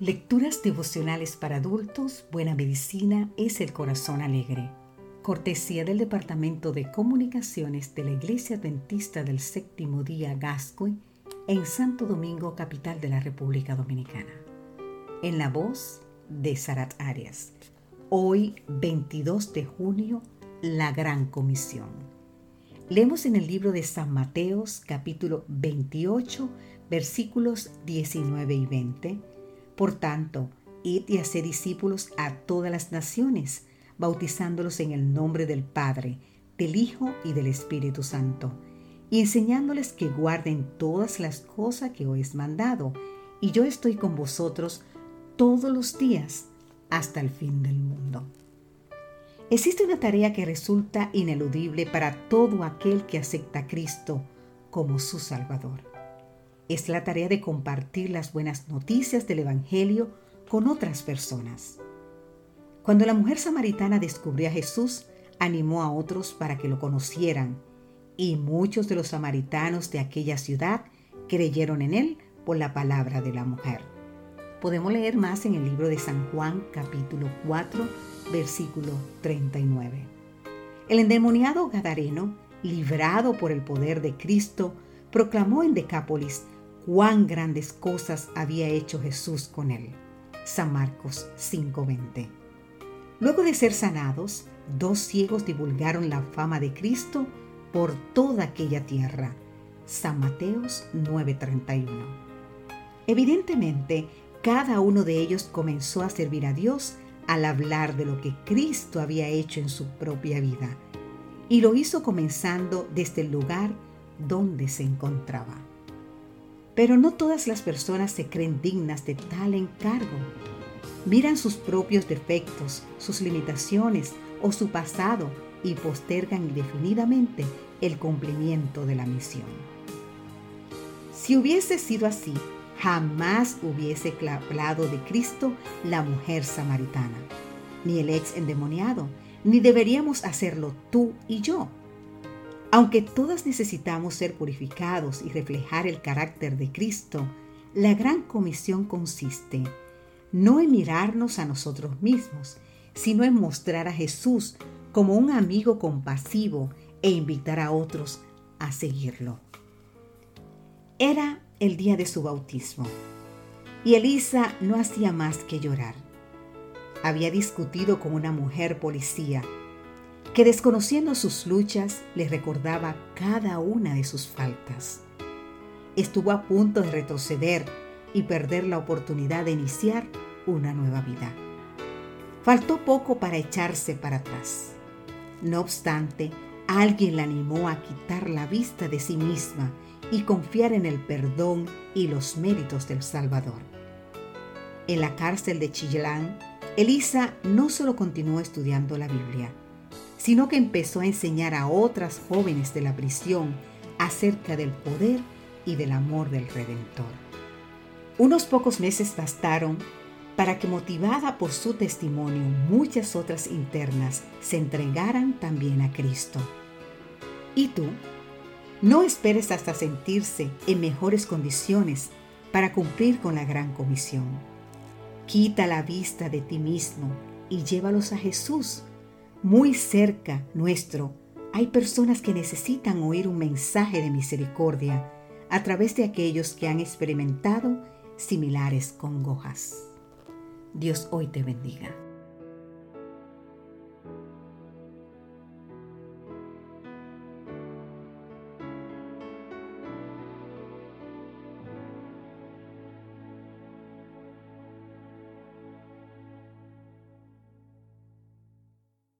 Lecturas devocionales para adultos, Buena Medicina es el Corazón Alegre. Cortesía del Departamento de Comunicaciones de la Iglesia Adventista del Séptimo Día Gascue en Santo Domingo, capital de la República Dominicana. En la voz de Sarat Arias. Hoy, 22 de junio, la Gran Comisión. Leemos en el libro de San Mateos, capítulo 28, versículos 19 y 20 por tanto, id y haced discípulos a todas las naciones, bautizándolos en el nombre del Padre, del Hijo y del Espíritu Santo, y enseñándoles que guarden todas las cosas que os he mandado, y yo estoy con vosotros todos los días hasta el fin del mundo. Existe una tarea que resulta ineludible para todo aquel que acepta a Cristo como su Salvador es la tarea de compartir las buenas noticias del Evangelio con otras personas. Cuando la mujer samaritana descubrió a Jesús, animó a otros para que lo conocieran, y muchos de los samaritanos de aquella ciudad creyeron en él por la palabra de la mujer. Podemos leer más en el libro de San Juan capítulo 4 versículo 39. El endemoniado Gadareno, librado por el poder de Cristo, proclamó en Decápolis cuán grandes cosas había hecho Jesús con él. San Marcos 5:20. Luego de ser sanados, dos ciegos divulgaron la fama de Cristo por toda aquella tierra. San Mateos 9:31. Evidentemente, cada uno de ellos comenzó a servir a Dios al hablar de lo que Cristo había hecho en su propia vida, y lo hizo comenzando desde el lugar donde se encontraba. Pero no todas las personas se creen dignas de tal encargo. Miran sus propios defectos, sus limitaciones o su pasado y postergan indefinidamente el cumplimiento de la misión. Si hubiese sido así, jamás hubiese hablado de Cristo la mujer samaritana, ni el ex endemoniado, ni deberíamos hacerlo tú y yo. Aunque todas necesitamos ser purificados y reflejar el carácter de Cristo, la gran comisión consiste no en mirarnos a nosotros mismos, sino en mostrar a Jesús como un amigo compasivo e invitar a otros a seguirlo. Era el día de su bautismo y Elisa no hacía más que llorar. Había discutido con una mujer policía que desconociendo sus luchas le recordaba cada una de sus faltas. Estuvo a punto de retroceder y perder la oportunidad de iniciar una nueva vida. Faltó poco para echarse para atrás. No obstante, alguien la animó a quitar la vista de sí misma y confiar en el perdón y los méritos del Salvador. En la cárcel de Chillán, Elisa no solo continuó estudiando la Biblia, sino que empezó a enseñar a otras jóvenes de la prisión acerca del poder y del amor del Redentor. Unos pocos meses bastaron para que motivada por su testimonio muchas otras internas se entregaran también a Cristo. ¿Y tú? No esperes hasta sentirse en mejores condiciones para cumplir con la gran comisión. Quita la vista de ti mismo y llévalos a Jesús muy cerca nuestro hay personas que necesitan oír un mensaje de misericordia a través de aquellos que han experimentado similares congojas. Dios hoy te bendiga.